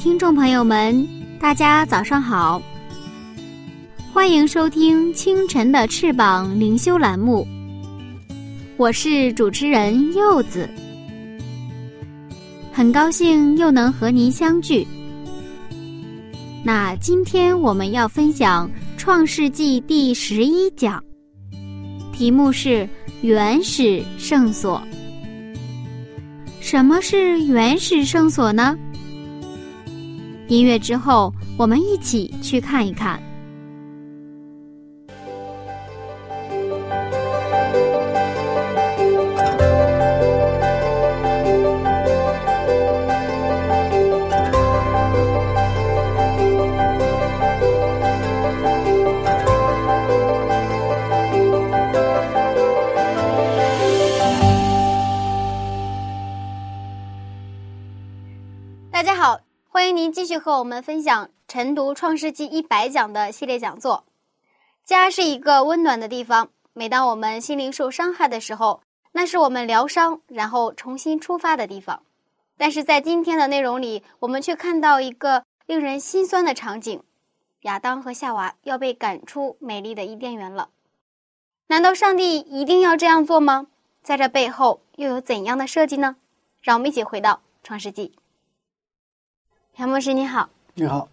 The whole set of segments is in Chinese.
听众朋友们，大家早上好！欢迎收听清晨的翅膀灵修栏目，我是主持人柚子，很高兴又能和您相聚。那今天我们要分享《创世纪》第十一讲，题目是“原始圣所”。什么是原始圣所呢？音乐之后，我们一起去看一看。欢迎您继续和我们分享晨读《创世纪》一百讲的系列讲座。家是一个温暖的地方，每当我们心灵受伤害的时候，那是我们疗伤然后重新出发的地方。但是在今天的内容里，我们却看到一个令人心酸的场景：亚当和夏娃要被赶出美丽的伊甸园了。难道上帝一定要这样做吗？在这背后又有怎样的设计呢？让我们一起回到《创世纪》。杨牧师你好，你好。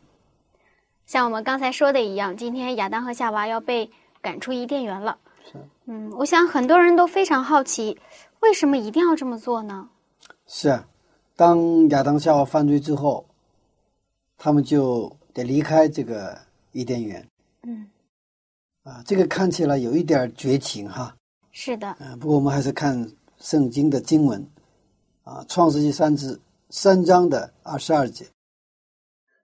像我们刚才说的一样，今天亚当和夏娃要被赶出伊甸园了。是。嗯，我想很多人都非常好奇，为什么一定要这么做呢？是啊，当亚当夏娃犯罪之后，他们就得离开这个伊甸园。嗯。啊，这个看起来有一点绝情哈。是的。嗯，不过我们还是看圣经的经文，啊，《创世纪》三至三章的二十二节。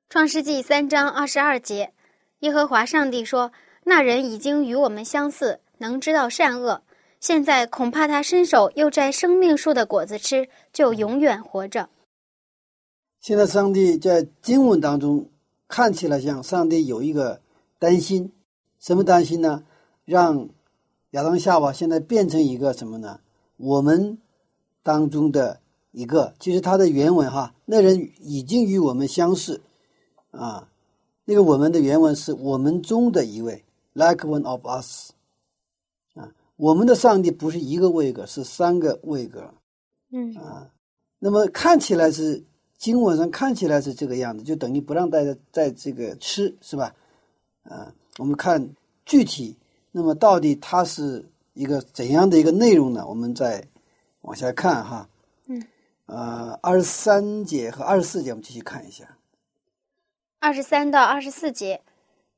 创世纪三章二十二节，耶和华上帝说：“那人已经与我们相似，能知道善恶。现在恐怕他伸手又摘生命树的果子吃，就永远活着。”现在上帝在经文当中看起来像上帝有一个担心，什么担心呢？让亚当夏娃现在变成一个什么呢？我们当中的一个，其实他的原文哈，那人已经与我们相似。啊，那个我们的原文是我们中的一位，like one of us。啊，我们的上帝不是一个位格，是三个位格。嗯啊，那么看起来是经文上看起来是这个样子，就等于不让大家在这个吃，是吧？啊，我们看具体，那么到底它是一个怎样的一个内容呢？我们再往下看哈。嗯。呃，二十三节和二十四节，我们继续看一下。二十三到二十四节，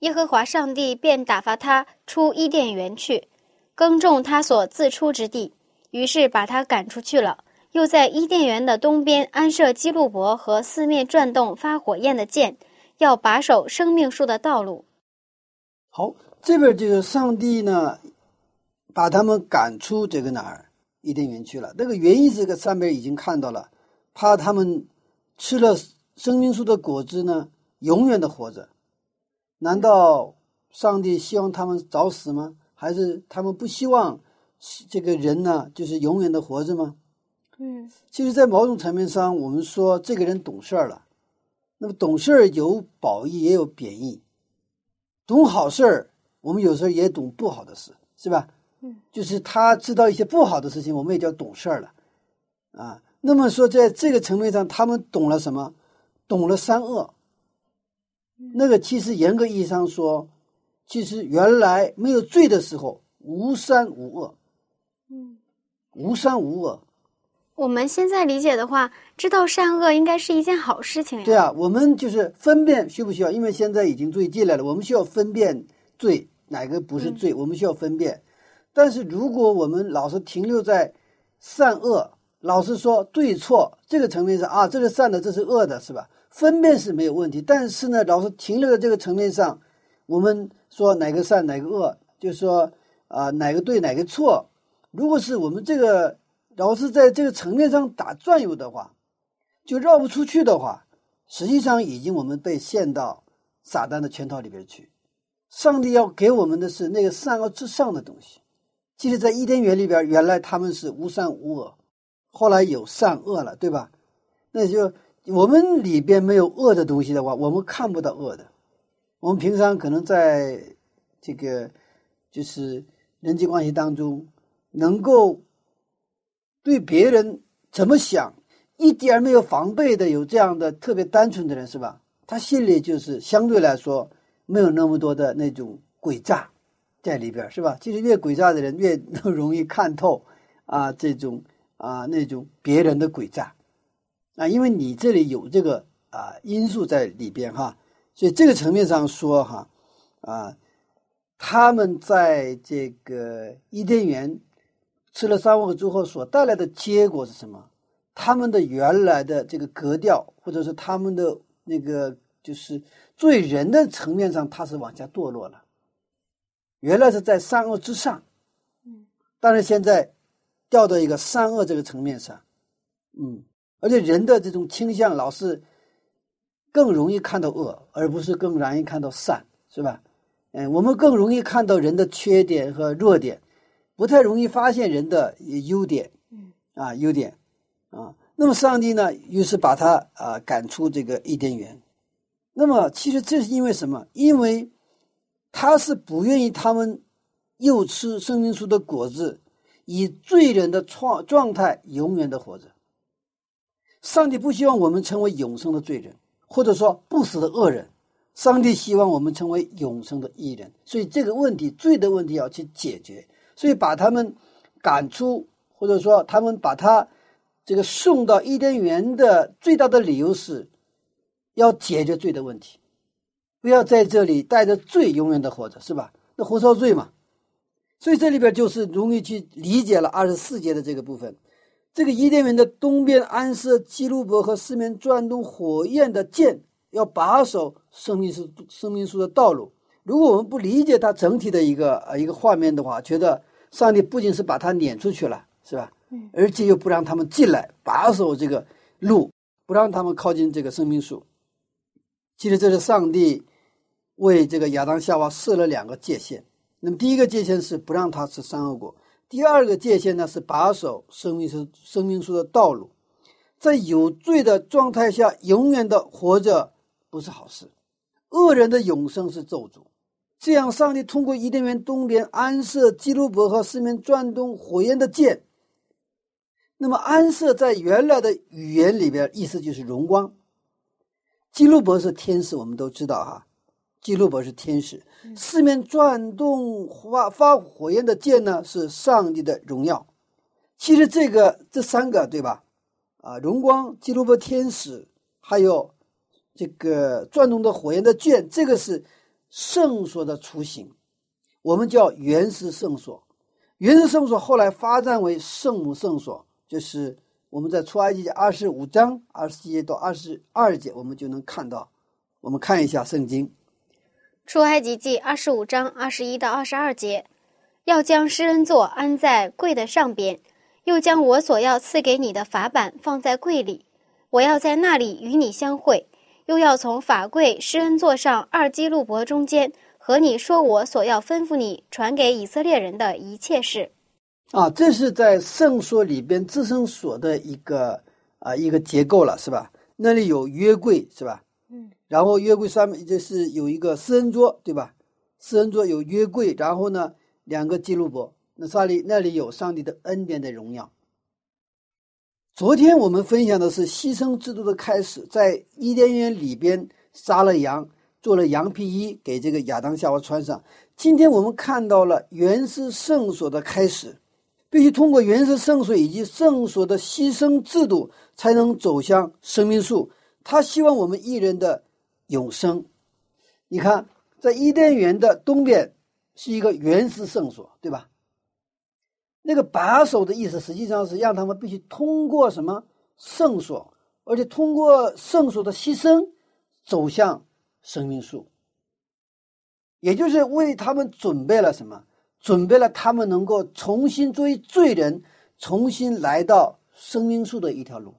耶和华上帝便打发他出伊甸园去，耕种他所自出之地，于是把他赶出去了。又在伊甸园的东边安设基路伯和四面转动发火焰的剑，要把守生命树的道路。好，这边就是上帝呢，把他们赶出这个哪儿伊甸园去了。那个原因，这个上面已经看到了，怕他们吃了生命树的果子呢。永远的活着，难道上帝希望他们早死吗？还是他们不希望这个人呢，就是永远的活着吗？嗯，其实，在某种层面上，我们说这个人懂事儿了。那么，懂事儿有褒义，也有贬义。懂好事儿，我们有时候也懂不好的事，是吧？嗯，就是他知道一些不好的事情，我们也叫懂事儿了。啊，那么说，在这个层面上，他们懂了什么？懂了善恶。那个其实严格意义上说，其实原来没有罪的时候，无善无恶，嗯，无善无恶。我们现在理解的话，知道善恶应该是一件好事情呀。对啊，我们就是分辨需不需要？因为现在已经罪进来了，我们需要分辨罪哪个不是罪，我们需要分辨。但是如果我们老是停留在善恶，老是说对错这个层面上啊，这是善的，这是恶的，是吧？分辨是没有问题。但是呢，老是停留在这个层面上，我们说哪个善哪个恶，就说啊哪个对哪个错。如果是我们这个老是在这个层面上打转悠的话，就绕不出去的话，实际上已经我们被陷到撒旦的圈套里边去。上帝要给我们的是那个善恶至上的东西。其实，在伊甸园里边，原来他们是无善无恶，后来有善恶了，对吧？那就我们里边没有恶的东西的话，我们看不到恶的。我们平常可能在这个就是人际关系当中，能够对别人怎么想，一点没有防备的，有这样的特别单纯的人，是吧？他心里就是相对来说没有那么多的那种诡诈。在里边是吧？其实越诡诈的人越容易看透啊，这种啊那种别人的诡诈啊，因为你这里有这个啊因素在里边哈，所以这个层面上说哈啊，他们在这个伊甸园吃了三恶之后所带来的结果是什么？他们的原来的这个格调，或者是他们的那个就是作为人的层面上，他是往下堕落了。原来是在善恶之上，嗯，但是现在掉到一个善恶这个层面上，嗯，而且人的这种倾向老是更容易看到恶，而不是更容易看到善，是吧？嗯，我们更容易看到人的缺点和弱点，不太容易发现人的优点，嗯，啊，优点，啊，那么上帝呢，于是把他啊赶出这个伊甸园，那么其实这是因为什么？因为。他是不愿意他们又吃生命树的果子，以罪人的状状态永远的活着。上帝不希望我们成为永生的罪人，或者说不死的恶人。上帝希望我们成为永生的义人。所以这个问题，罪的问题要去解决。所以把他们赶出，或者说他们把他这个送到伊甸园的最大的理由是，要解决罪的问题。不要在这里带着罪永远的活着，是吧？那活受罪嘛。所以这里边就是容易去理解了二十四节的这个部分。这个伊甸园的东边安设基路伯和四面转动火焰的剑，要把守生命树生命树的道路。如果我们不理解它整体的一个呃一个画面的话，觉得上帝不仅是把它撵出去了，是吧？嗯，而且又不让他们进来，把守这个路，不让他们靠近这个生命树。其实这是上帝。为这个亚当夏娃设了两个界限，那么第一个界限是不让他吃善恶果，第二个界限呢是把守生命树生命树的道路，在有罪的状态下永远的活着不是好事，恶人的永生是咒诅。这样，上帝通过伊甸园东边安设基路伯和四面转动火焰的剑，那么安设在原来的语言里边，意思就是荣光。基路伯是天使，我们都知道哈。基路伯是天使，四面转动发发火焰的剑呢，是上帝的荣耀。其实这个这三个对吧？啊，荣光、基路伯天使，还有这个转动的火焰的剑，这个是圣所的雏形。我们叫原始圣所，原始圣所后来发展为圣母圣所，就是我们在出埃及二十五章二十节到二十二节，我们就能看到。我们看一下圣经。出埃及记二十五章二十一到二十二节，要将施恩座安在柜的上边，又将我所要赐给你的法板放在柜里，我要在那里与你相会，又要从法柜施恩座上二基路伯中间和你说我所要吩咐你传给以色列人的一切事。啊，这是在圣所里边自圣所的一个啊一个结构了，是吧？那里有约柜，是吧？然后约柜上面就是有一个四人桌，对吧？四人桌有约柜，然后呢，两个记录簿，那那里那里有上帝的恩典的荣耀。昨天我们分享的是牺牲制度的开始，在伊甸园里边杀了羊，做了羊皮衣给这个亚当夏娃穿上。今天我们看到了原始圣所的开始，必须通过原始圣所以及圣所的牺牲制度，才能走向生命树。他希望我们一人的。永生，你看，在伊甸园的东边是一个原始圣所，对吧？那个把守的意思，实际上是让他们必须通过什么圣所，而且通过圣所的牺牲，走向生命树。也就是为他们准备了什么？准备了他们能够重新作为罪人，重新来到生命树的一条路，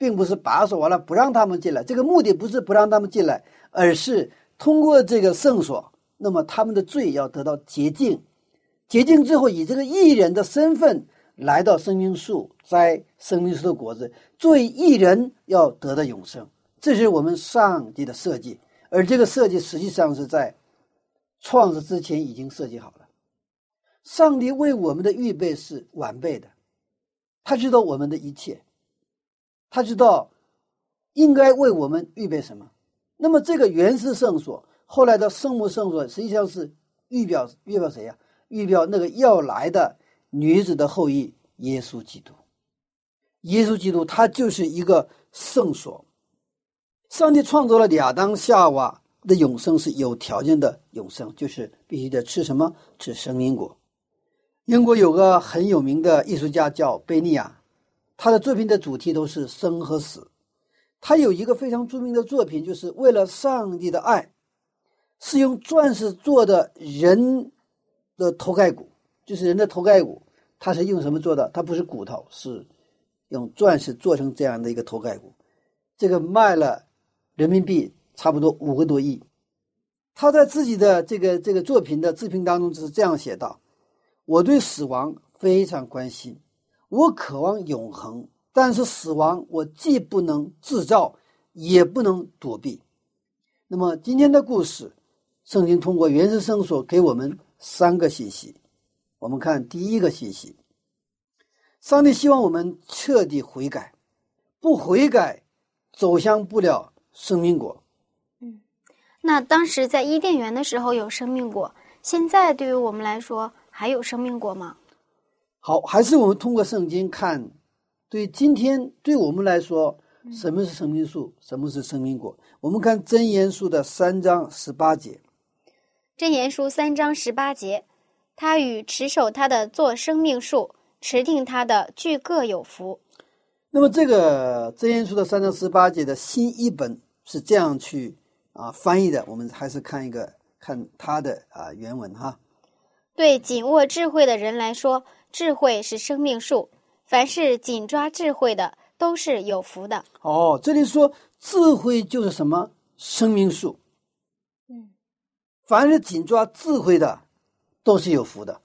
并不是把守完了不让他们进来。这个目的不是不让他们进来，而是通过这个圣所，那么他们的罪要得到洁净。洁净之后，以这个艺人的身份来到生命树，摘生命树的果子，作为艺人要得到永生。这是我们上帝的设计，而这个设计实际上是在创世之前已经设计好了。上帝为我们的预备是完备的，他知道我们的一切，他知道应该为我们预备什么。那么，这个原始圣所后来的圣母圣所，实际上是预表预表谁呀？预表那个要来的女子的后裔耶稣基督，耶稣基督他就是一个圣所。上帝创造了亚当夏娃的永生是有条件的永生，就是必须得吃什么？吃生命果。英国有个很有名的艺术家叫贝尼亚，他的作品的主题都是生和死。他有一个非常著名的作品，就是为了上帝的爱，是用钻石做的人。的头盖骨就是人的头盖骨，它是用什么做的？它不是骨头，是用钻石做成这样的一个头盖骨。这个卖了人民币差不多五个多亿。他在自己的这个这个作品的自评当中就是这样写道：“我对死亡非常关心，我渴望永恒，但是死亡我既不能制造，也不能躲避。”那么今天的故事，圣经通过原始圣所给我们。三个信息，我们看第一个信息：上帝希望我们彻底悔改，不悔改，走向不了生命果。嗯，那当时在伊甸园的时候有生命果，现在对于我们来说还有生命果吗？好，还是我们通过圣经看，对今天对我们来说，什么是生命树，什么是生命果？我们看真言书的三章十八节。真言书三章十八节，他与持守他的做生命树，持定他的俱各有福。那么这个真言书的三章十八节的新译本是这样去啊翻译的，我们还是看一个看它的啊原文哈。对紧握智慧的人来说，智慧是生命树，凡是紧抓智慧的都是有福的。哦，这里说智慧就是什么生命树。嗯凡是紧抓智慧的，都是有福的。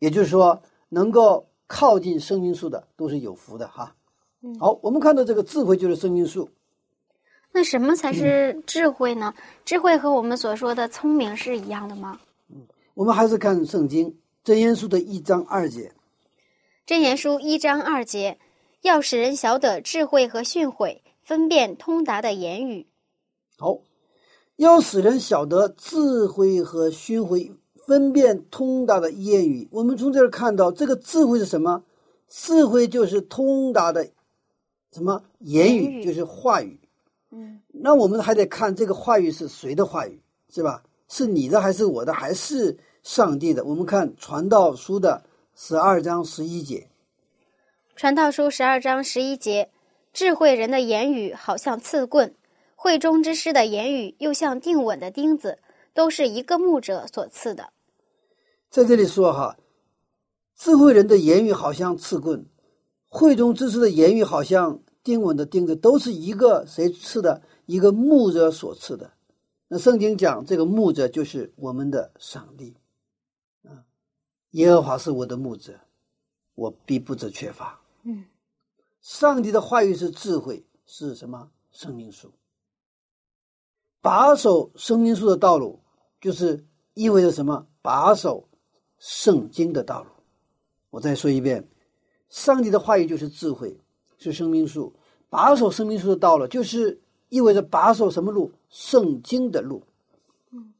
也就是说，能够靠近生命树的，都是有福的哈。好，我们看到这个智慧就是生命树。那什么才是智慧呢？智慧和我们所说的聪明是一样的吗？嗯，我们还是看圣经真言书的一章二节。真言书一章二节，要使人晓得智慧和训诲，分辨通达的言语。好。要使人晓得智慧和训诲，分辨通达的言语。我们从这儿看到，这个智慧是什么？智慧就是通达的什么言语，就是话语。嗯，那我们还得看这个话语是谁的话语，是吧？是你的还是我的，还是上帝的？我们看《传道书》的十二章十一节，《传道书》十二章十一节，智慧人的言语好像刺棍。会中之师的言语又像定稳的钉子，都是一个牧者所赐的。在这里说哈，智慧人的言语好像刺棍，会中之师的言语好像定稳的钉子，都是一个谁刺的？一个牧者所赐的。那圣经讲这个牧者就是我们的上帝啊，耶和华是我的牧者，我必不致缺乏。嗯，上帝的话语是智慧，是什么？生命树。把守生命树的道路，就是意味着什么？把守圣经的道路。我再说一遍，上帝的话语就是智慧，是生命树。把守生命树的道路，就是意味着把守什么路？圣经的路。嗯，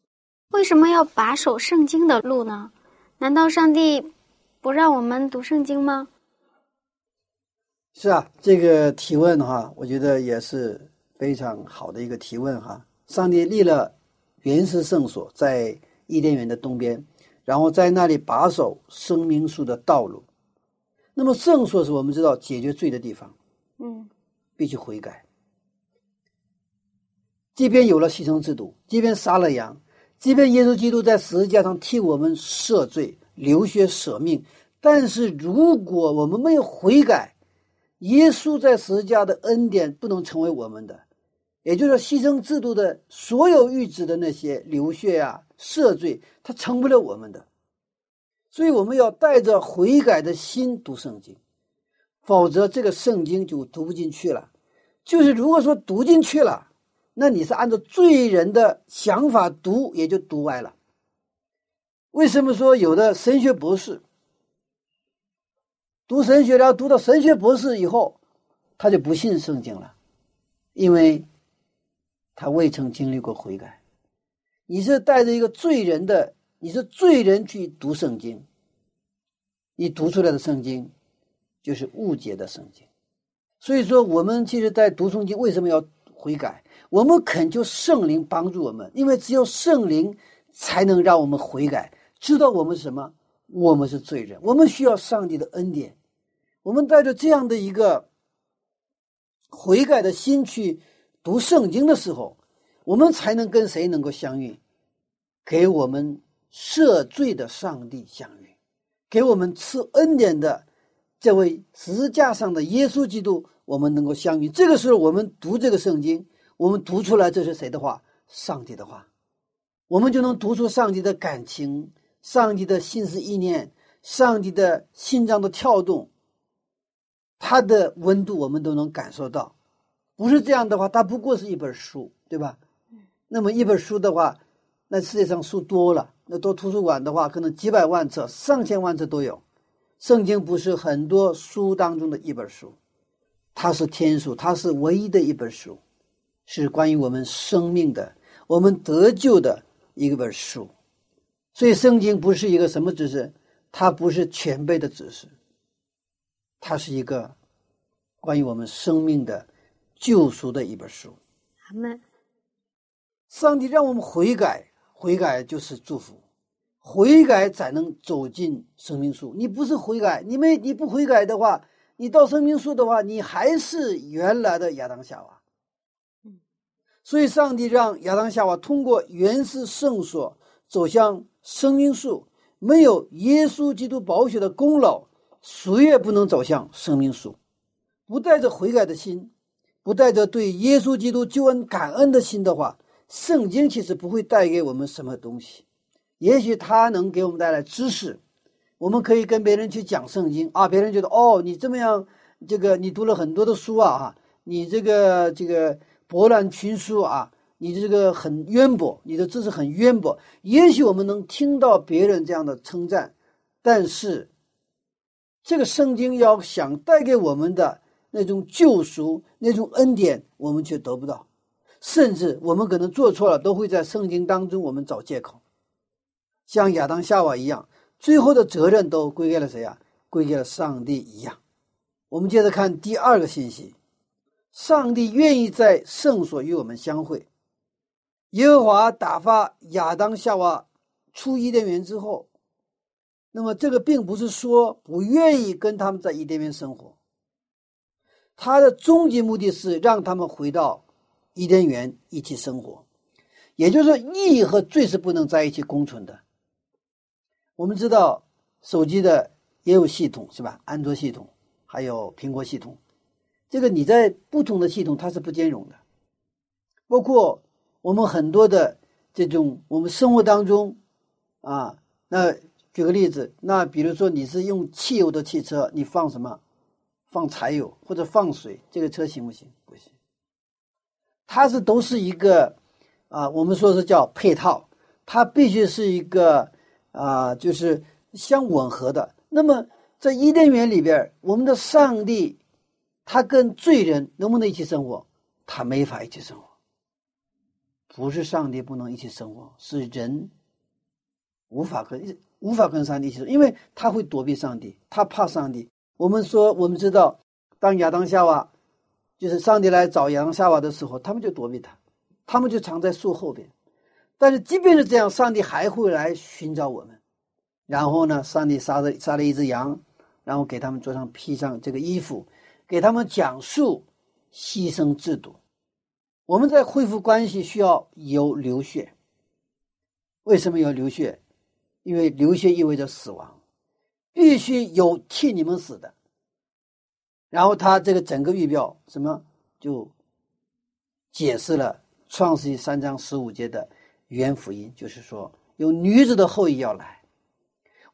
为什么要把守圣经的路呢？难道上帝不让我们读圣经吗？是啊，这个提问的话，我觉得也是非常好的一个提问哈。上帝立了原始圣所，在伊甸园的东边，然后在那里把守生命树的道路。那么圣所是我们知道解决罪的地方，嗯必须悔改。即便有了牺牲制度，即便杀了羊，即便耶稣基督在十字架上替我们赦罪、流血舍命，但是如果我们没有悔改，耶稣在十字架的恩典不能成为我们的，也就是说，牺牲制度的所有预知的那些流血啊、赦罪，它成不了我们的。所以，我们要带着悔改的心读圣经，否则这个圣经就读不进去了。就是如果说读进去了，那你是按照罪人的想法读，也就读歪了。为什么说有的神学博士读神学然后，读到神学博士以后，他就不信圣经了，因为他未曾经历过悔改。你是带着一个罪人的，你是罪人去读圣经，你读出来的圣经就是误解的圣经。所以说，我们其实，在读圣经为什么要悔改？我们恳求圣灵帮助我们，因为只有圣灵才能让我们悔改，知道我们什么，我们是罪人，我们需要上帝的恩典。我们带着这样的一个悔改的心去读圣经的时候，我们才能跟谁能够相遇？给我们赦罪的上帝相遇，给我们赐恩典的这位十字架上的耶稣基督，我们能够相遇。这个时候，我们读这个圣经。我们读出来这是谁的话？上帝的话，我们就能读出上帝的感情、上帝的心思意念、上帝的心脏的跳动，它的温度我们都能感受到。不是这样的话，它不过是一本书，对吧？那么一本书的话，那世界上书多了，那多图书馆的话，可能几百万册、上千万册都有。圣经不是很多书当中的一本书，它是天书，它是唯一的一本书。是关于我们生命的、我们得救的一本书，所以圣经不是一个什么知识，它不是全备的知识，它是一个关于我们生命的救赎的一本书。阿门。上帝让我们悔改，悔改就是祝福，悔改才能走进生命树。你不是悔改，你没你不悔改的话，你到生命树的话，你还是原来的亚当夏娃。所以，上帝让亚当夏娃通过原始圣所走向生命树，没有耶稣基督宝血的功劳，谁也不能走向生命树。不带着悔改的心，不带着对耶稣基督救恩感恩的心的话，圣经其实不会带给我们什么东西。也许它能给我们带来知识，我们可以跟别人去讲圣经啊，别人觉得哦，你这么样，这个你读了很多的书啊，你这个这个。博览群书啊，你的这个很渊博，你的知识很渊博。也许我们能听到别人这样的称赞，但是这个圣经要想带给我们的那种救赎、那种恩典，我们却得不到。甚至我们可能做错了，都会在圣经当中我们找借口，像亚当夏娃一样，最后的责任都归给了谁呀？归给了上帝一样。我们接着看第二个信息。上帝愿意在圣所与我们相会。耶和华打发亚当夏娃出伊甸园之后，那么这个并不是说不愿意跟他们在伊甸园生活。他的终极目的是让他们回到伊甸园一起生活，也就是说，义和罪是不能在一起共存的。我们知道，手机的也有系统是吧？安卓系统，还有苹果系统。这个你在不同的系统它是不兼容的，包括我们很多的这种我们生活当中，啊，那举个例子，那比如说你是用汽油的汽车，你放什么？放柴油或者放水，这个车行不行？不行。它是都是一个啊，我们说是叫配套，它必须是一个啊，就是相吻合的。那么在伊甸园里边，我们的上帝。他跟罪人能不能一起生活？他没法一起生活。不是上帝不能一起生活，是人无法跟无法跟上帝一起生活，因为他会躲避上帝，他怕上帝。我们说，我们知道，当亚当夏娃就是上帝来找亚当夏娃的时候，他们就躲避他，他们就藏在树后边。但是即便是这样，上帝还会来寻找我们。然后呢，上帝杀了杀了一只羊，然后给他们桌上披上这个衣服，给他们讲述牺牲制度。我们在恢复关系需要有流血。为什么要流血？因为流血意味着死亡，必须有替你们死的。然后他这个整个预表什么就解释了创世纪三章十五节的原福音，就是说有女子的后裔要来。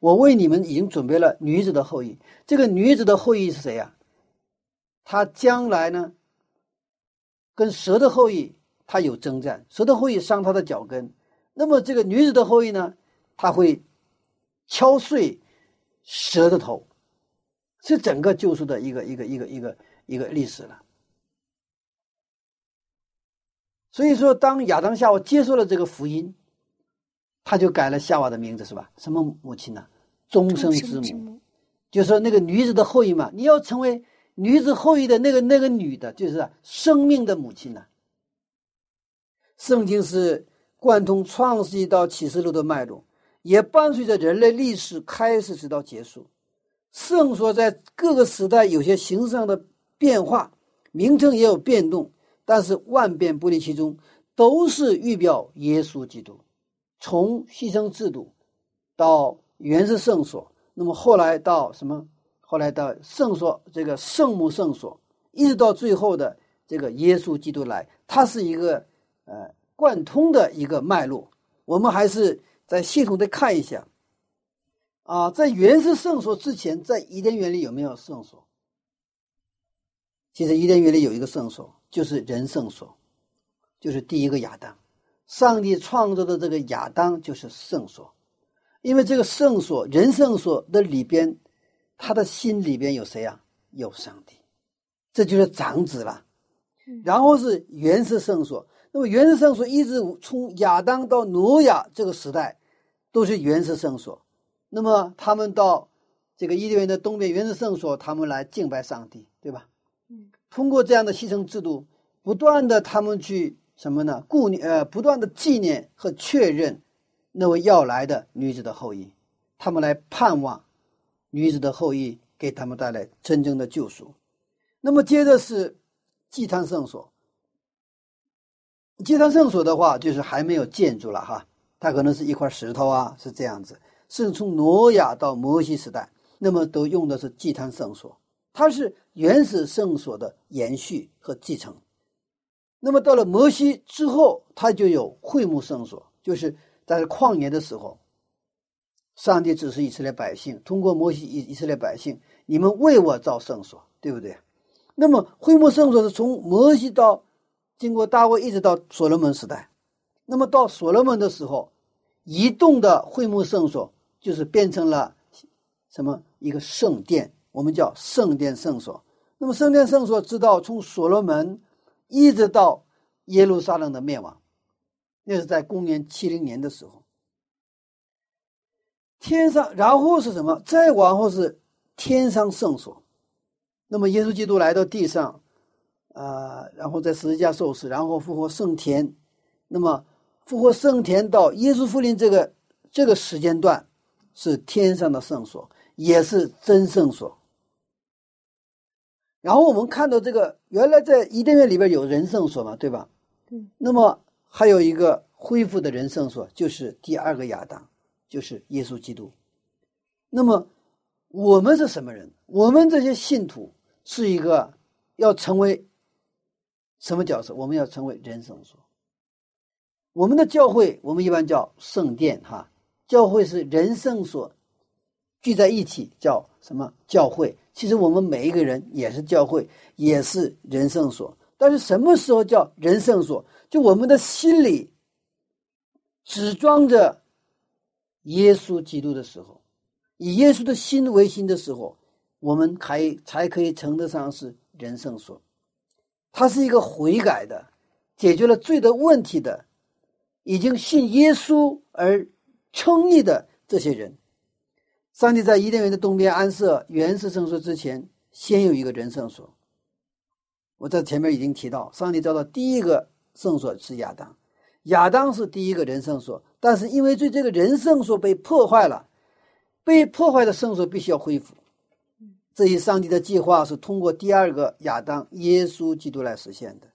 我为你们已经准备了女子的后裔。这个女子的后裔是谁呀？她将来呢，跟蛇的后裔他有征战，蛇的后裔伤他的脚跟。那么这个女子的后裔呢？他会敲碎蛇的头，是整个救赎的一个一个一个一个一个历史了。所以说，当亚当夏娃接受了这个福音，他就改了夏娃的名字，是吧？什么母亲呢？终生之母，就说那个女子的后裔嘛。你要成为女子后裔的那个那个女的，就是生命的母亲呢。圣经是。贯通创世纪到启示录的脉络，也伴随着人类历史开始直到结束。圣所在各个时代有些形式上的变化，名称也有变动，但是万变不离其宗，都是预表耶稣基督。从牺牲制度到原始圣所，那么后来到什么？后来到圣所这个圣母圣所，一直到最后的这个耶稣基督来，它是一个呃。贯通的一个脉络，我们还是在系统的看一下。啊，在原始圣所之前，在伊甸园里有没有圣所？其实伊甸园里有一个圣所，就是人圣所，就是第一个亚当，上帝创造的这个亚当就是圣所，因为这个圣所人圣所的里边，他的心里边有谁啊？有上帝，这就是长子了。然后是原始圣所。那么原始圣所一直从亚当到挪亚这个时代，都是原始圣所。那么他们到这个伊甸园的东边原始圣所，他们来敬拜上帝，对吧？嗯。通过这样的牺牲制度，不断的他们去什么呢？顾念呃，不断的纪念和确认那位要来的女子的后裔，他们来盼望女子的后裔给他们带来真正的救赎。那么接着是祭坛圣所。祭坛圣所的话，就是还没有建筑了哈，它可能是一块石头啊，是这样子。是从挪亚到摩西时代，那么都用的是祭坛圣所，它是原始圣所的延续和继承。那么到了摩西之后，它就有会幕圣所，就是在旷野的时候，上帝指示以色列百姓，通过摩西以以色列百姓，你们为我造圣所，对不对？那么会幕圣所是从摩西到。经过大卫一直到所罗门时代，那么到所罗门的时候，移动的会幕圣所就是变成了什么一个圣殿，我们叫圣殿圣所。那么圣殿圣所直到从所罗门一直到耶路撒冷的灭亡，那是在公元七零年的时候。天上，然后是什么？再往后是天上圣所。那么耶稣基督来到地上。啊，然后在十字架受死，然后复活圣天。那么复活圣天到耶稣复临这个这个时间段，是天上的圣所，也是真圣所。然后我们看到这个，原来在伊甸园里边有人圣所嘛，对吧？对。那么还有一个恢复的人圣所，就是第二个亚当，就是耶稣基督。那么我们是什么人？我们这些信徒是一个要成为。什么角色？我们要成为人圣所。我们的教会，我们一般叫圣殿，哈。教会是人圣所聚在一起，叫什么？教会。其实我们每一个人也是教会，也是人圣所。但是什么时候叫人圣所？就我们的心里只装着耶稣基督的时候，以耶稣的心为心的时候，我们还才可以称得上是人圣所。他是一个悔改的，解决了罪的问题的，已经信耶稣而称义的这些人。上帝在伊甸园的东边安设原始圣所之前，先有一个人圣所。我在前面已经提到，上帝造的第一个圣所是亚当，亚当是第一个人圣所，但是因为对这个人圣所被破坏了，被破坏的圣所必须要恢复。这一上帝的计划是通过第二个亚当耶稣基督来实现的。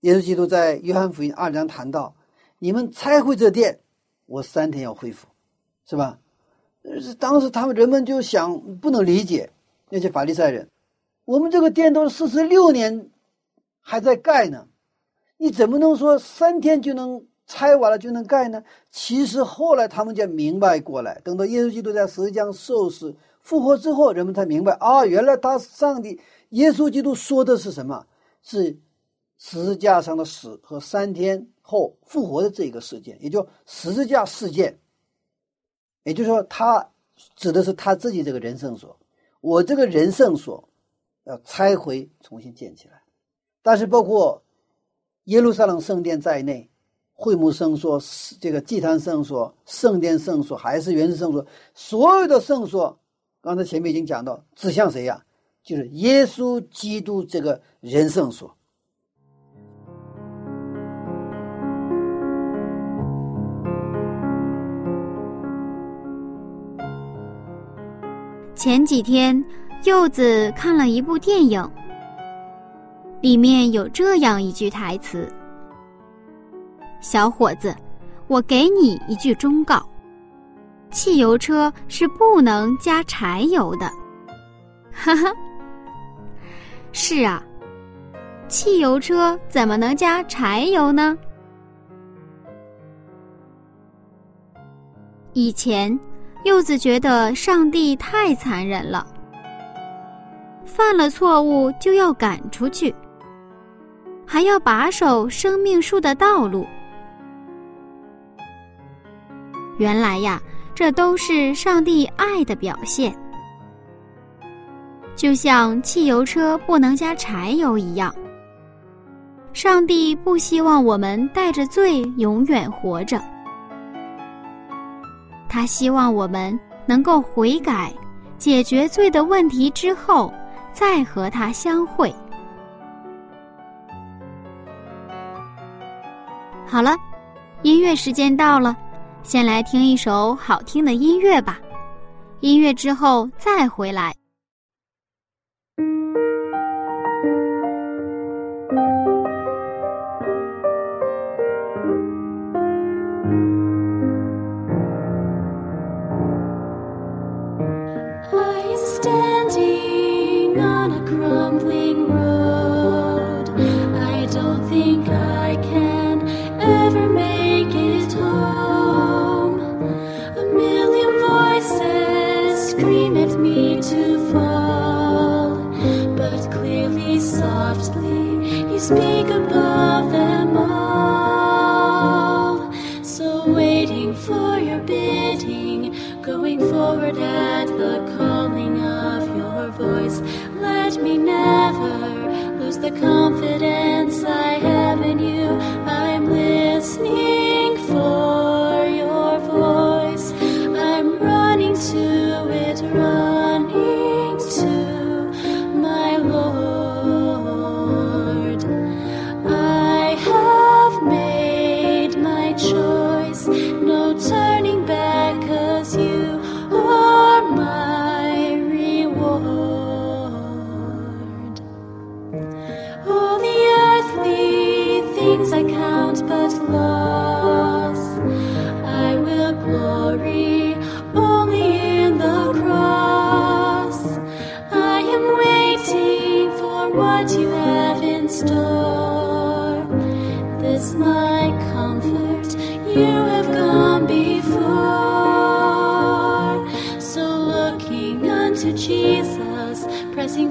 耶稣基督在约翰福音二章谈到：“你们拆毁这殿，我三天要恢复，是吧？”当时他们人们就想不能理解那些法利赛人，我们这个殿都是四十六年还在盖呢，你怎么能说三天就能拆完了就能盖呢？其实后来他们就明白过来，等到耶稣基督在十字架受死。复活之后，人们才明白啊，原来他上帝耶稣基督说的是什么？是十字架上的死和三天后复活的这个事件，也就十字架事件。也就是说，他指的是他自己这个人圣所，我这个人圣所要拆毁，重新建起来。但是，包括耶路撒冷圣殿在内，会幕圣所、这个祭坛圣所、圣殿圣所，还是原始圣所，所有的圣所。刚才前面已经讲到，指向谁呀？就是耶稣基督这个人圣所。前几天，柚子看了一部电影，里面有这样一句台词：“小伙子，我给你一句忠告。”汽油车是不能加柴油的，哈哈。是啊，汽油车怎么能加柴油呢？以前，柚子觉得上帝太残忍了，犯了错误就要赶出去，还要把守生命树的道路。原来呀。这都是上帝爱的表现，就像汽油车不能加柴油一样。上帝不希望我们带着罪永远活着，他希望我们能够悔改，解决罪的问题之后，再和他相会。好了，音乐时间到了。先来听一首好听的音乐吧，音乐之后再回来。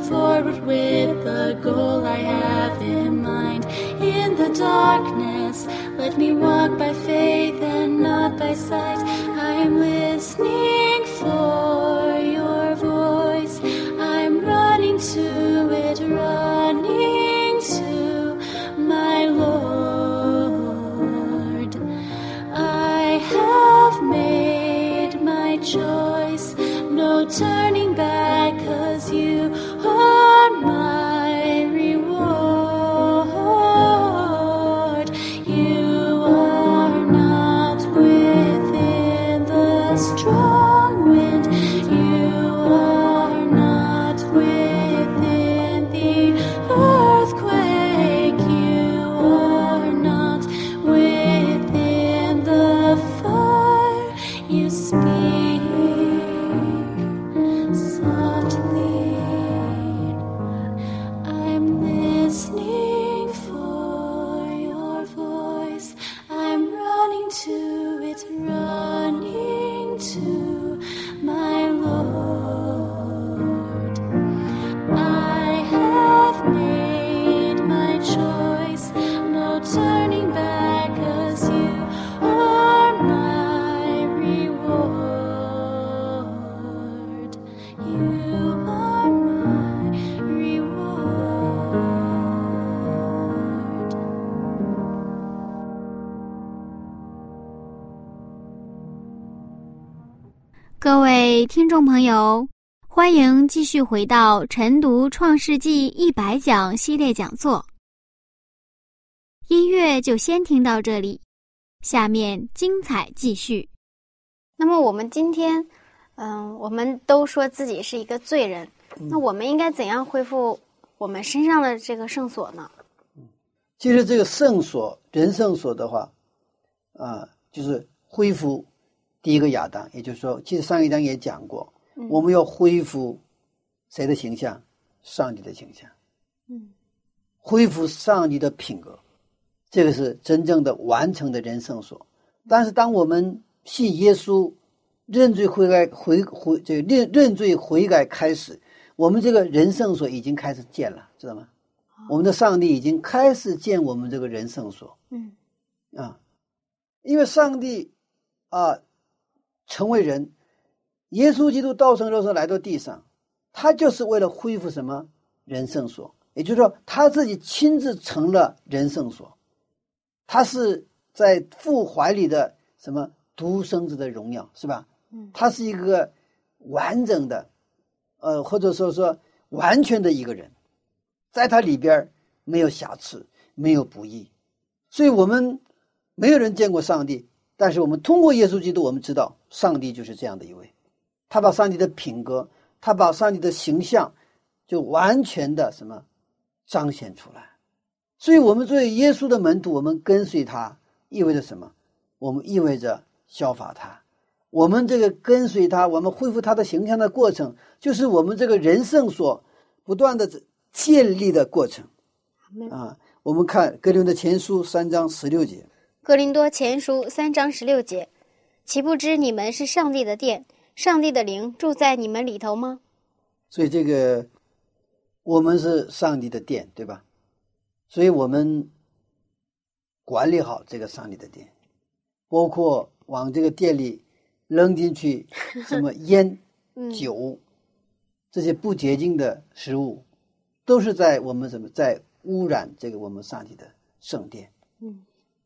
Forward with the goal I have in mind. In the darkness. Let me walk by faith and not by sight. I am listening. 朋友，欢迎继续回到晨读《创世纪一百讲》系列讲座。音乐就先听到这里，下面精彩继续。那么我们今天，嗯，我们都说自己是一个罪人，那我们应该怎样恢复我们身上的这个圣所呢？其实这个圣所，人圣所的话，啊，就是恢复。第一个亚当，也就是说，其实上一章也讲过，我们要恢复谁的形象？上帝的形象。嗯，恢复上帝的品格，这个是真正的完成的人生所。但是，当我们信耶稣、认罪悔改、悔悔这个认认罪悔改开始，我们这个人圣所已经开始建了，知道吗？我们的上帝已经开始建我们这个人圣所。嗯，啊，因为上帝啊。成为人，耶稣基督道成肉身来到地上，他就是为了恢复什么？人圣所，也就是说他自己亲自成了人圣所，他是在父怀里的什么独生子的荣耀是吧？嗯，他是一个完整的，呃，或者说说完全的一个人，在他里边没有瑕疵，没有不义，所以我们没有人见过上帝。但是我们通过耶稣基督，我们知道上帝就是这样的一位，他把上帝的品格，他把上帝的形象，就完全的什么彰显出来。所以，我们作为耶稣的门徒，我们跟随他，意味着什么？我们意味着效法他。我们这个跟随他，我们恢复他的形象的过程，就是我们这个人生所不断的建立的过程。啊，我们看格林的前书三章十六节。格林多前书三章十六节，岂不知你们是上帝的殿，上帝的灵住在你们里头吗？所以这个，我们是上帝的殿，对吧？所以我们管理好这个上帝的殿，包括往这个店里扔进去 什么烟、酒这些不洁净的食物，都是在我们什么在污染这个我们上帝的圣殿。嗯。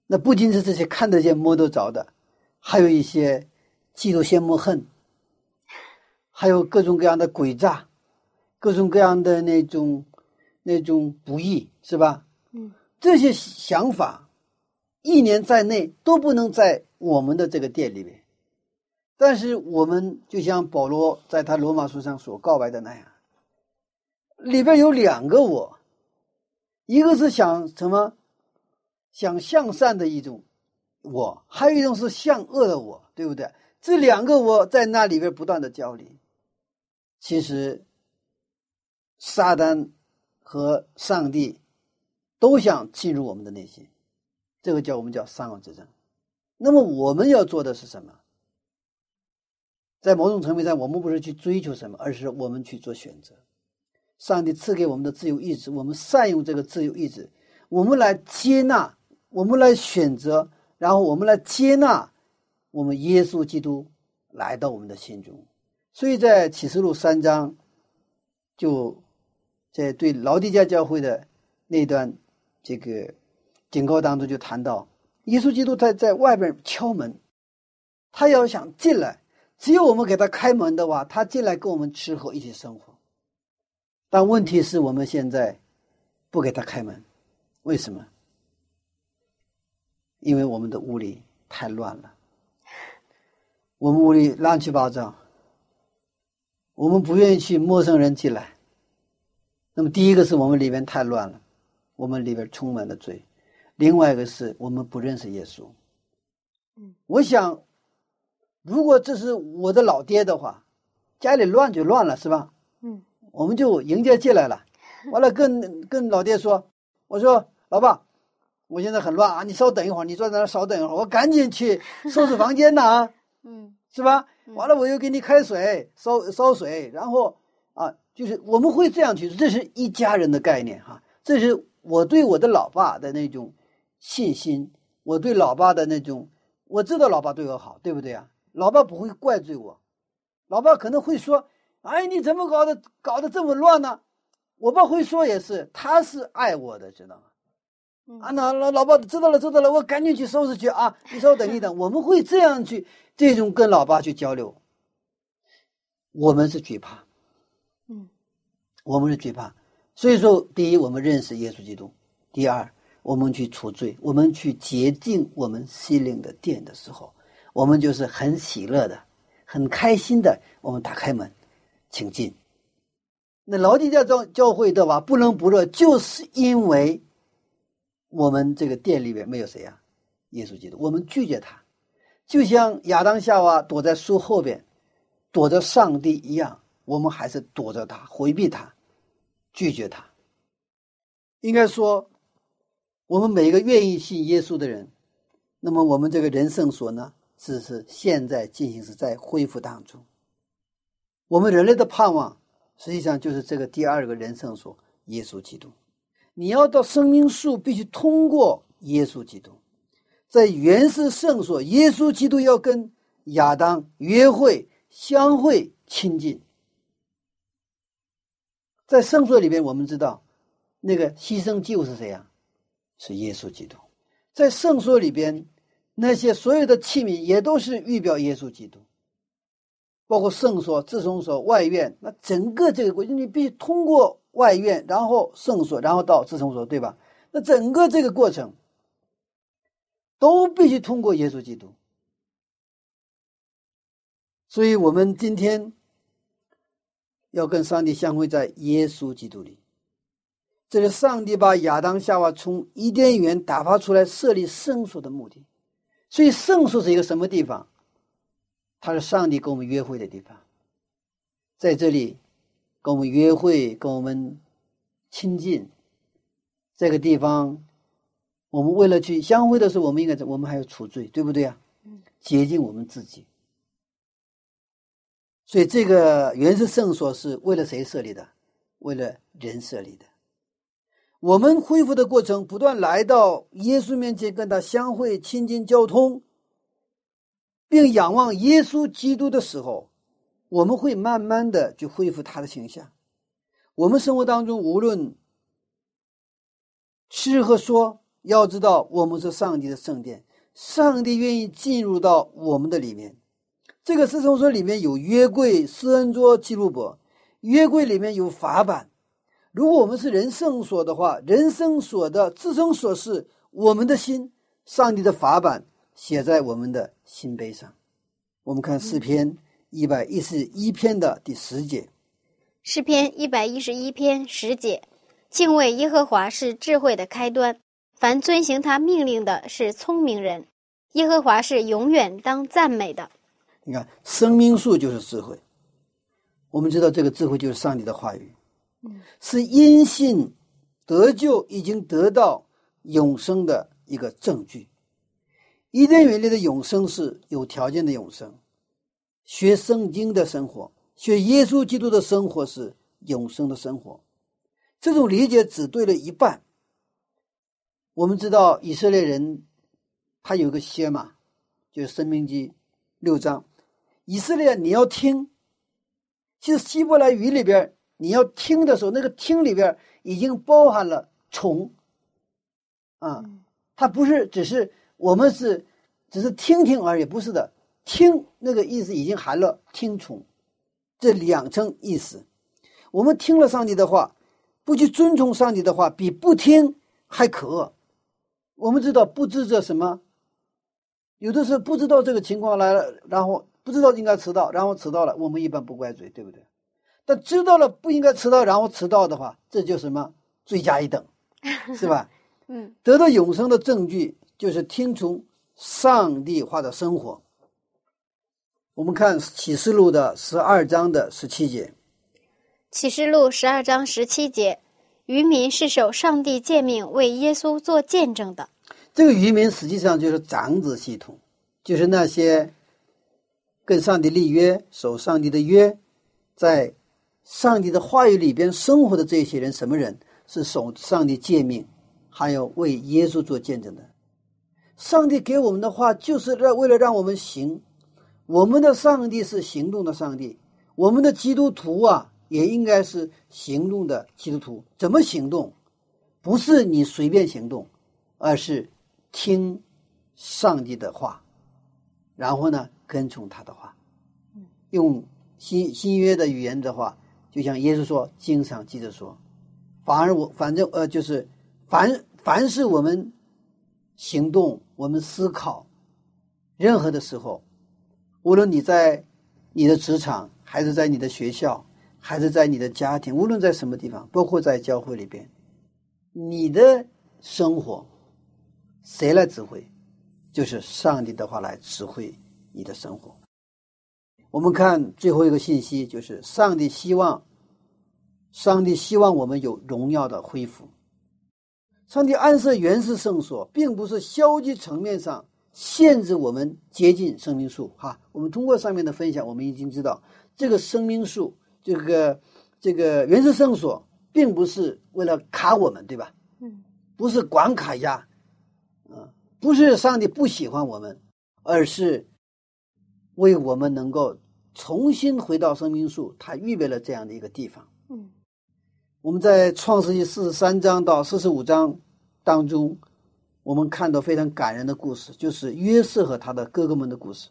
那不仅是这些看得见、摸得着的，还有一些嫉妒、羡慕、恨，还有各种各样的诡诈，各种各样的那种那种不义，是吧？嗯，这些想法，一年在内都不能在我们的这个店里面。但是我们就像保罗在他罗马书上所告白的那样，里边有两个我，一个是想什么？想向善的一种我，还有一种是向恶的我，对不对？这两个我在那里边不断的交离。其实，撒旦和上帝都想进入我们的内心，这个叫我们叫三恶之争。那么我们要做的是什么？在某种层面上，我们不是去追求什么，而是我们去做选择。上帝赐给我们的自由意志，我们善用这个自由意志，我们来接纳。我们来选择，然后我们来接纳我们耶稣基督来到我们的心中。所以在启示录三章，就在对劳迪加教会的那段这个警告当中，就谈到耶稣基督在在外边敲门，他要想进来，只有我们给他开门的话，他进来跟我们吃喝一起生活。但问题是我们现在不给他开门，为什么？因为我们的屋里太乱了，我们屋里乱七八糟，我们不愿意去陌生人进来。那么，第一个是我们里面太乱了，我们里边充满了罪；另外一个是我们不认识耶稣。嗯，我想，如果这是我的老爹的话，家里乱就乱了，是吧？嗯，我们就迎接进来了，完了跟跟老爹说：“我说老爸。”我现在很乱啊！你稍等一会儿，你坐在那稍等一会儿，我赶紧去收拾房间呢啊。嗯，是吧？完了，我又给你开水、烧烧水，然后啊，就是我们会这样去，这是一家人的概念哈。这是我对我的老爸的那种信心，我对老爸的那种，我知道老爸对我好，对不对啊？老爸不会怪罪我，老爸可能会说：“哎，你怎么搞的，搞得这么乱呢？”我爸会说也是，他是爱我的，知道吗？啊，那老老爸知道了，知道了，我赶紧去收拾去啊！你稍等一等，我们会这样去，这种跟老爸去交流。我们是惧怕，嗯，我们是惧怕。所以说，第一，我们认识耶稣基督；第二，我们去除罪，我们去洁净我们心灵的殿的时候，我们就是很喜乐的、很开心的。我们打开门，请进。那老底家教教会的吧，不冷不热，就是因为我们这个店里边没有谁呀，耶稣基督，我们拒绝他，就像亚当夏娃躲在树后边，躲着上帝一样，我们还是躲着他，回避他。拒绝他，应该说，我们每一个愿意信耶稣的人，那么我们这个人圣所呢，只是现在进行时在恢复当中。我们人类的盼望，实际上就是这个第二个人圣所——耶稣基督。你要到生命树，必须通过耶稣基督。在原始圣所，耶稣基督要跟亚当约会、相会、亲近。在圣所里边，我们知道，那个牺牲祭物是谁呀？是耶稣基督。在圣所里边，那些所有的器皿也都是预表耶稣基督，包括圣所、至圣所、外院。那整个这个过程，你必须通过外院，然后圣所，然后到至圣所，对吧？那整个这个过程都必须通过耶稣基督。所以我们今天。要跟上帝相会在耶稣基督里，这是上帝把亚当夏娃从伊甸园打发出来设立圣所的目的。所以圣所是一个什么地方？它是上帝跟我们约会的地方，在这里跟我们约会，跟我们亲近。这个地方，我们为了去相会的时候，我们应该我们还要除罪，对不对啊？洁净我们自己。所以，这个原始圣所是为了谁设立的？为了人设立的。我们恢复的过程，不断来到耶稣面前，跟他相会、亲近、交通，并仰望耶稣基督的时候，我们会慢慢的去恢复他的形象。我们生活当中，无论吃和说，要知道我们是上帝的圣殿，上帝愿意进入到我们的里面。这个四圣所里面有约柜、施恩桌、记录簿，约柜里面有法版。如果我们是人圣所的话，人圣所的自圣所是我们的心，上帝的法版写在我们的心碑上。我们看诗篇一百一十一篇的第十节。诗篇一百一十一篇十节，敬畏耶和华是智慧的开端，凡遵行他命令的是聪明人。耶和华是永远当赞美的。你看，生命树就是智慧。我们知道，这个智慧就是上帝的话语，是因信得救，已经得到永生的一个证据。伊甸园里的永生是有条件的永生，学圣经的生活，学耶稣基督的生活是永生的生活。这种理解只对了一半。我们知道，以色列人他有个歇嘛，就是《生命记》六章。以色列，你要听。其实希伯来语里边，你要听的时候，那个“听”里边已经包含了“从”。啊，它不是只是我们是只是听听而已，不是的。听那个意思已经含了“听从”这两层意思。我们听了上帝的话，不去遵从上帝的话，比不听还可恶。我们知道不知这什么，有的时候不知道这个情况来了，然后。不知道应该迟到，然后迟到了，我们一般不怪罪，对不对？但知道了不应该迟到，然后迟到的话，这就什么罪加一等，是吧？嗯，得到永生的证据就是听从上帝化的生活。我们看启示录的十二章的十七节。启示录十二章十七节，渔民是守上帝诫命为耶稣做见证的。这个渔民实际上就是长子系统，就是那些。跟上帝立约，守上帝的约，在上帝的话语里边生活的这些人，什么人是守上帝诫命，还有为耶稣做见证的？上帝给我们的话，就是让为了让我们行。我们的上帝是行动的上帝，我们的基督徒啊，也应该是行动的基督徒。怎么行动？不是你随便行动，而是听上帝的话，然后呢？跟从他的话，用新新约的语言的话，就像耶稣说，经常记着说，反而我反正呃，就是凡凡是我们行动，我们思考，任何的时候，无论你在你的职场，还是在你的学校，还是在你的家庭，无论在什么地方，包括在教会里边，你的生活谁来指挥？就是上帝的话来指挥你的生活。我们看最后一个信息，就是上帝希望，上帝希望我们有荣耀的恢复。上帝安设原始圣所，并不是消极层面上限制我们接近生命树。哈，我们通过上面的分享，我们已经知道，这个生命树，这个这个原始圣所，并不是为了卡我们，对吧？嗯，不是管卡压，啊，不是上帝不喜欢我们，而是为我们能够重新回到生命树，他预备了这样的一个地方。嗯，我们在创世纪四十三章到四十五章当中，我们看到非常感人的故事，就是约瑟和他的哥哥们的故事。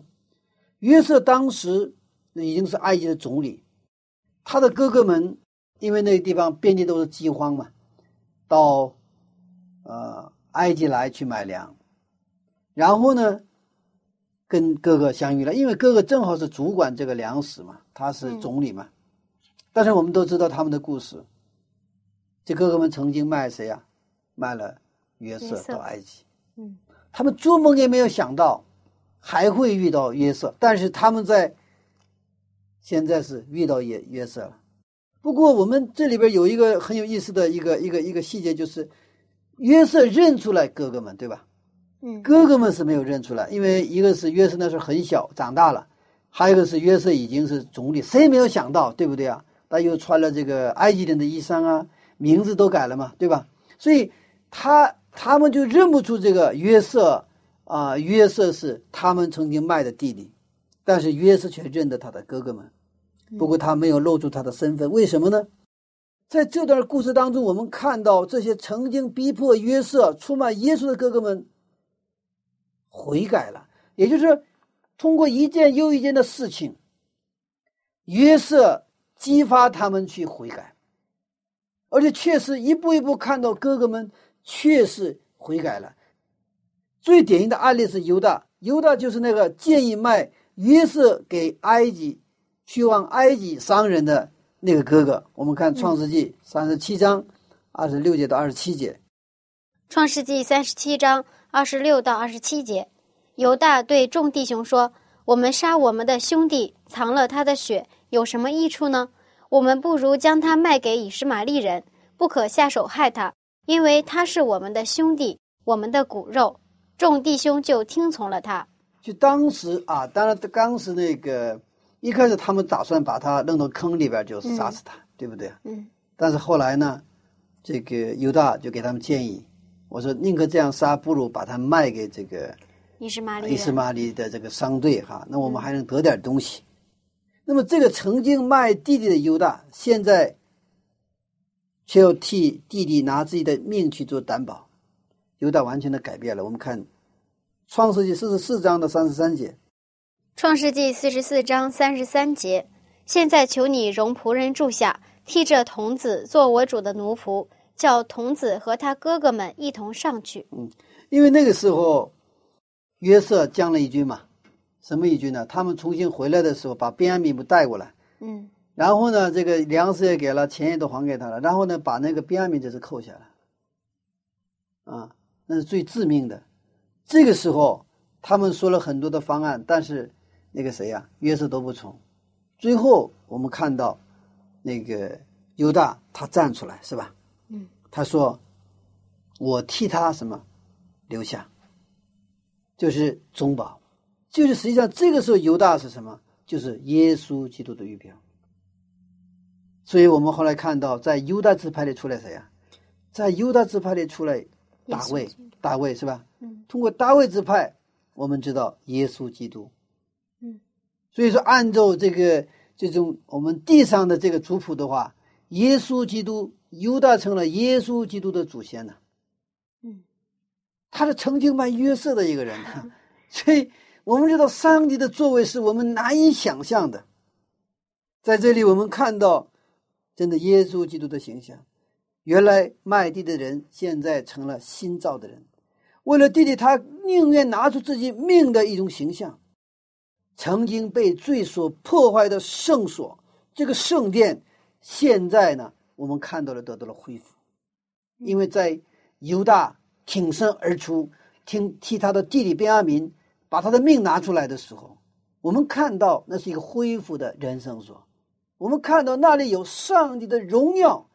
约瑟当时已经是埃及的总理，他的哥哥们因为那个地方遍地都是饥荒嘛，到呃埃及来去买粮，然后呢，跟哥哥相遇了，因为哥哥正好是主管这个粮食嘛，他是总理嘛。但是我们都知道他们的故事，这哥哥们曾经卖谁呀、卖了约约瑟瑟到埃及。嗯他们做梦也没有想到还会遇到约瑟，但是他们在现在是遇到约约瑟了。不过我们这里边有一个很有意思的一个一个一个细节，就是约瑟认出来哥哥们，对吧？嗯哥哥们是没有认出来，因为一个是约瑟那时候很小，长大了；还有一个是约瑟已经是总理，谁也没有想到，对不对啊？他又穿了这个埃及人的衣裳啊，名字都改了嘛，对吧？所以他他们就认不出这个约瑟啊，约瑟是他们曾经卖的弟弟，但是约瑟却认得他的哥哥们。不过他没有露出他的身份，为什么呢？在这段故事当中，我们看到这些曾经逼迫约瑟出卖耶稣的哥哥们悔改了，也就是通过一件又一件的事情，约瑟激发他们去悔改，而且确实一步一步看到哥哥们确实悔改了。最典型的案例是犹大，犹大就是那个建议卖约瑟给埃及去往埃及商人的那个哥哥。我们看《创世纪》三十七章二十六节到二十七节。创世纪三十七章二十六到二十七节，犹大对众弟兄说：“我们杀我们的兄弟，藏了他的血，有什么益处呢？我们不如将他卖给以实玛利人，不可下手害他，因为他是我们的兄弟，我们的骨肉。”众弟兄就听从了他。就当时啊，当然当时那个一开始他们打算把他扔到坑里边就杀死他，对不对？嗯但是后来呢，这个犹大就给他们建议，我说宁可这样杀，不如把他卖给这个伊斯玛利伊斯人。玛利的这个商队哈，那我们还能得点东西。那么这个曾经卖弟弟的犹大，现在却又替弟弟拿自己的命去做担保，犹大完全的改变了。我们看《创世纪四十四章的三十三节，创世纪四十四章三十三节，现在求你容仆人住下，替这童子做我主的奴仆，叫童子和他哥哥们一同上去。嗯因为那个时候约瑟将了一军嘛，什么一军呢？他们重新回来的时候，把便雅悯不带过来，嗯然后呢，这个粮食也给了，钱也都还给他了，然后呢，把那个便雅悯这是扣下来，啊，那是最致命的。这个时候，他们说了很多的方案，但是那个谁呀、约瑟都不从。最后我们看到，那个犹大他站出来，是吧？嗯，他说：“我替他什么留下，就是中保，就是实际上这个时候犹大是什么？就是耶稣基督的预表。所以我们后来看到，在犹大支派里出来谁呀、在犹大支派里出来大卫大卫是吧？嗯通过大卫支派，我们知道耶稣基督。嗯，所以说，按照这个这种我们地上的这个族谱的话，耶稣基督犹大成了耶稣基督的祖先呢。嗯，他是曾经卖约瑟的一个人，所以我们知道上帝的作为是我们难以想象的。在这里，我们看到真的耶稣基督的形象。原来卖地的人，现在成了新造的人。为了弟弟，他宁愿拿出自己命的一种形象。曾经被罪所破坏的圣所，这个圣殿，现在呢，我们看到了得到了恢复。因为在犹大挺身而出，听替他的弟弟便雅明把他的命拿出来的时候，我们看到那是一个恢复的人生所。我们看到那里有上帝的荣耀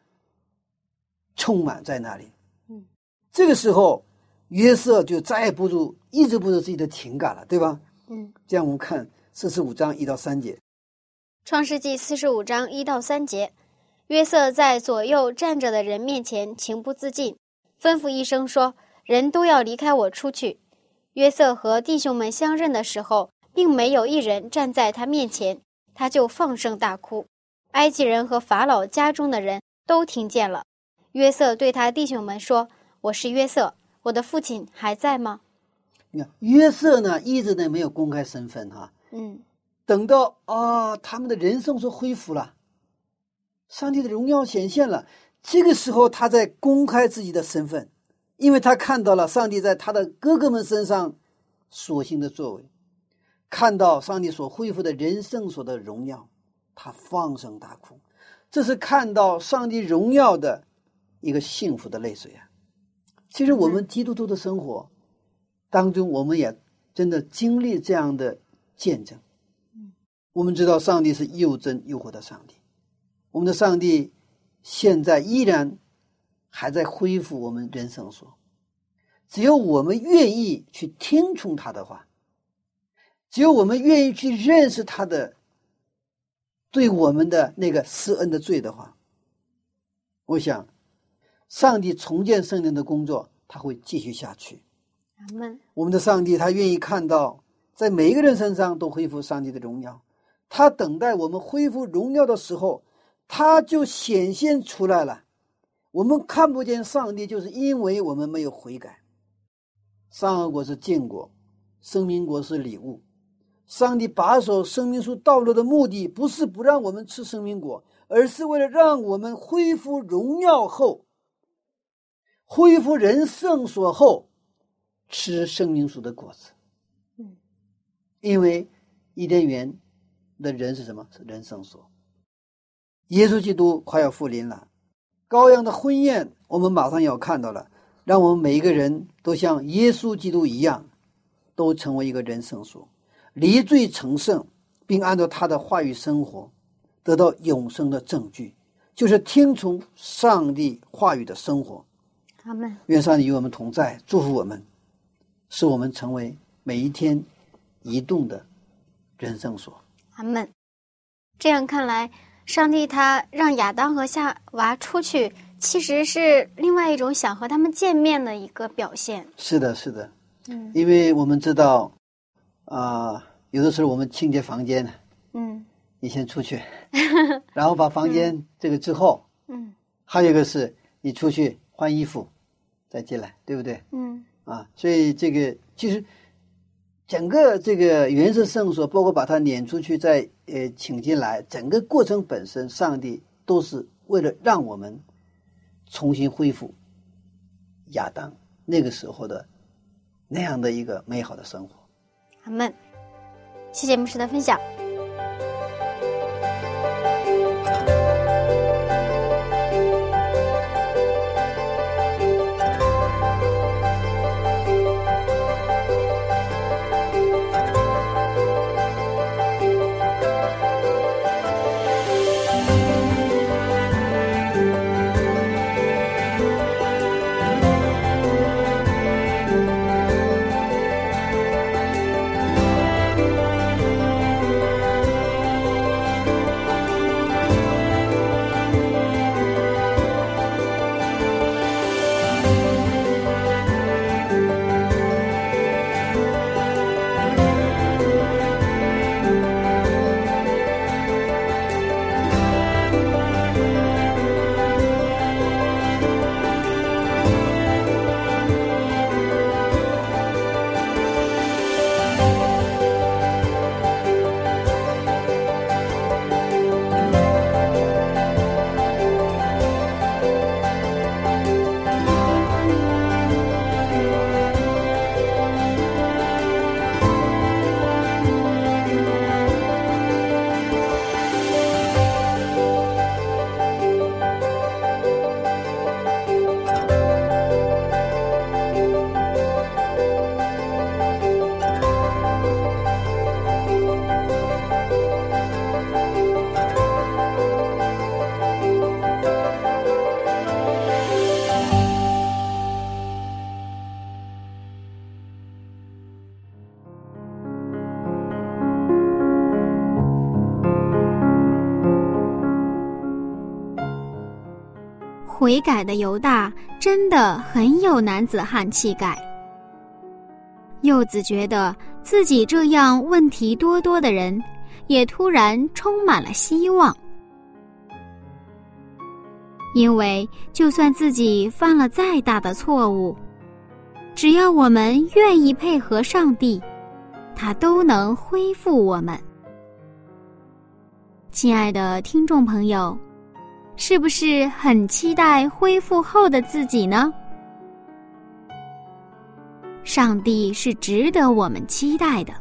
充满在那里。嗯，这个时候约瑟就再也不住抑制不住自己的情感了，对吧？嗯，这样我们看四十五章一到三节，《创世纪四十五章一到三节，约瑟在左右站着的人面前情不自禁，吩咐一声说：“人都要离开我出去。”约瑟和弟兄们相认的时候，并没有一人站在他面前，他就放声大哭。埃及人和法老家中的人都听见了。约瑟对他弟兄们说：“我是约瑟，我的父亲还在吗你看约瑟呢一直呢没有公开身份哈、？”嗯等到啊他们的人生所恢复了，上帝的荣耀显现了，这个时候他在公开自己的身份，因为他看到了上帝在他的哥哥们身上所行的作为，看到上帝所恢复的人生所的荣耀，他放声大哭，这是看到上帝荣耀的一个幸福的泪水啊！其实我们基督徒的生活当中，我们也真的经历这样的见证。我们知道上帝是又真又活的上帝，我们的上帝现在依然还在恢复我们人生所。只有我们愿意去听从他的话，只有我们愿意去认识他的对我们的那个施恩的罪的话，我想，上帝重建圣灵的工作他会继续下去。我们的上帝，他愿意看到在每一个人身上都恢复上帝的荣耀。他等待我们恢复荣耀的时候，他就显现出来了。我们看不见上帝，就是因为我们没有悔改。善恶果是禁果，生命果是礼物。上帝把守生命树道路的目的，不是不让我们吃生命果，而是为了让我们恢复荣耀后，恢复人圣所后，吃生命树的果子。嗯，因为伊甸园的人是什么？是人圣所。耶稣基督快要复临了，羔羊的婚宴，我们马上要看到了。让我们每一个人都像耶稣基督一样，都成为一个人圣所，离罪成圣，并按照他的话语生活，得到永生的证据，就是听从上帝话语的生活。阿门。愿上帝与我们同在，祝福我们，使我们成为每一天移动的人生所。阿门。这样看来，上帝他让亚当和夏娃出去，其实是另外一种想和他们见面的一个表现。是的，是的，嗯因为我们知道，啊、有的时候我们清洁房间，嗯你先出去，然后把房间这个之后，嗯还有一个是你出去换衣服，再进来，对不对？嗯啊，所以这个其实整个这个原始圣所，包括把它撵出去再呃请进来，整个过程本身，上帝都是为了让我们重新恢复亚当那个时候的那样的一个美好的生活。阿门。谢谢牧师的分享。悔改的犹大真的很有男子汉气概。柚子觉得自己这样问题多多的人，也突然充满了希望，因为就算自己犯了再大的错误，只要我们愿意配合上帝，他都能恢复我们。亲爱的听众朋友，是不是很期待恢复后的自己呢？上帝是值得我们期待的。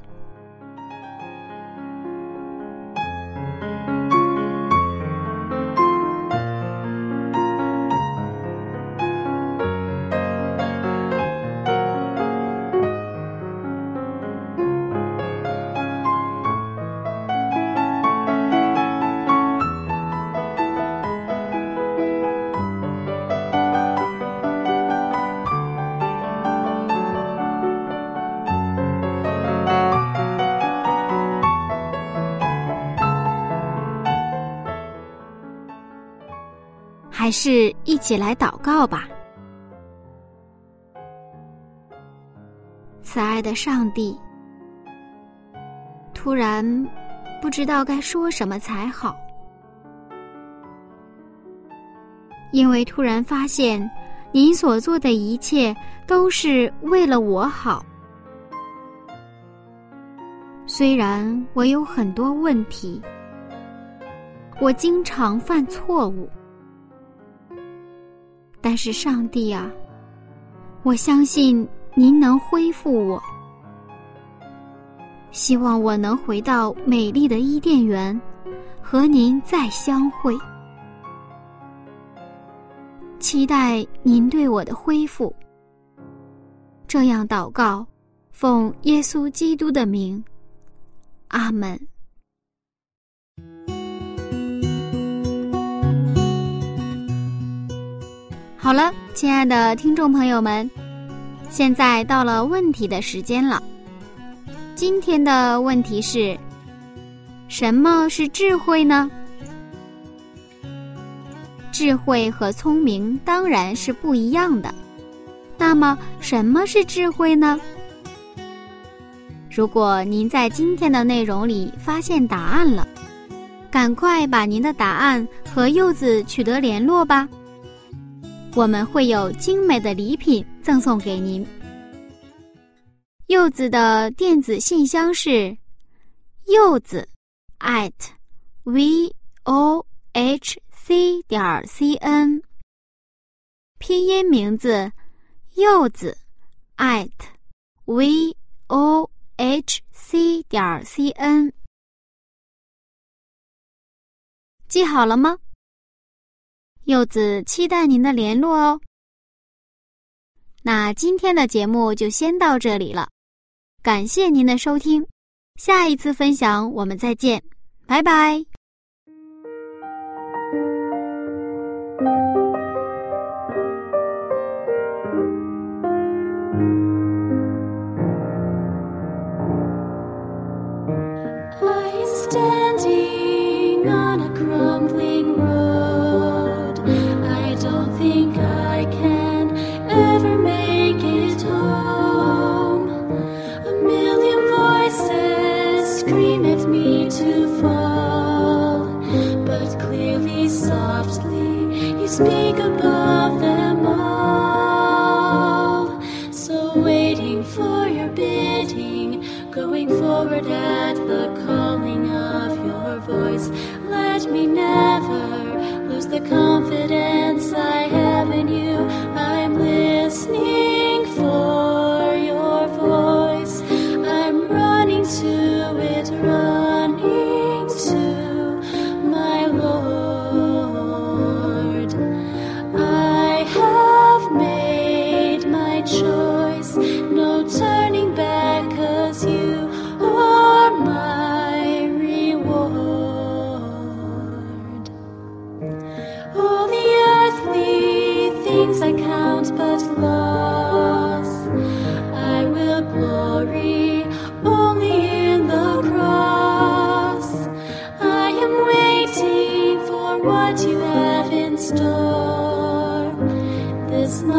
是一起来祷告吧。慈爱的上帝，突然不知道该说什么才好，因为突然发现您所做的一切都是为了我好。虽然我有很多问题，我经常犯错误。但是，上帝啊，我相信您能恢复我。希望我能回到美丽的伊甸园，和您再相会。期待您对我的恢复。这样祷告，奉耶稣基督的名，阿门。好了，亲爱的听众朋友们，现在到了问题的时间了。今天的问题是：什么是智慧呢？智慧和聪明当然是不一样的。那么，什么是智慧呢？如果您在今天的内容里发现答案了，赶快把您的答案和柚子取得联络吧。我们会有精美的礼品赠送给您。柚子的电子信箱是柚子 at v o h c 点 c n，拼音名字柚子 at v o h c 点 c n，记好了吗？柚子期待您的联络哦。那今天的节目就先到这里了，感谢您的收听，下一次分享我们再见，拜拜。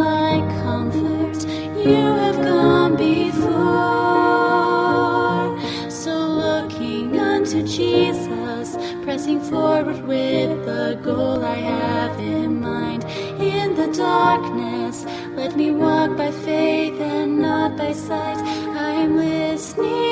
my comfort. You have gone before. So looking unto Jesus, pressing forward with the goal I have in mind. In the darkness, let me walk by faith and not by sight. I'm listening.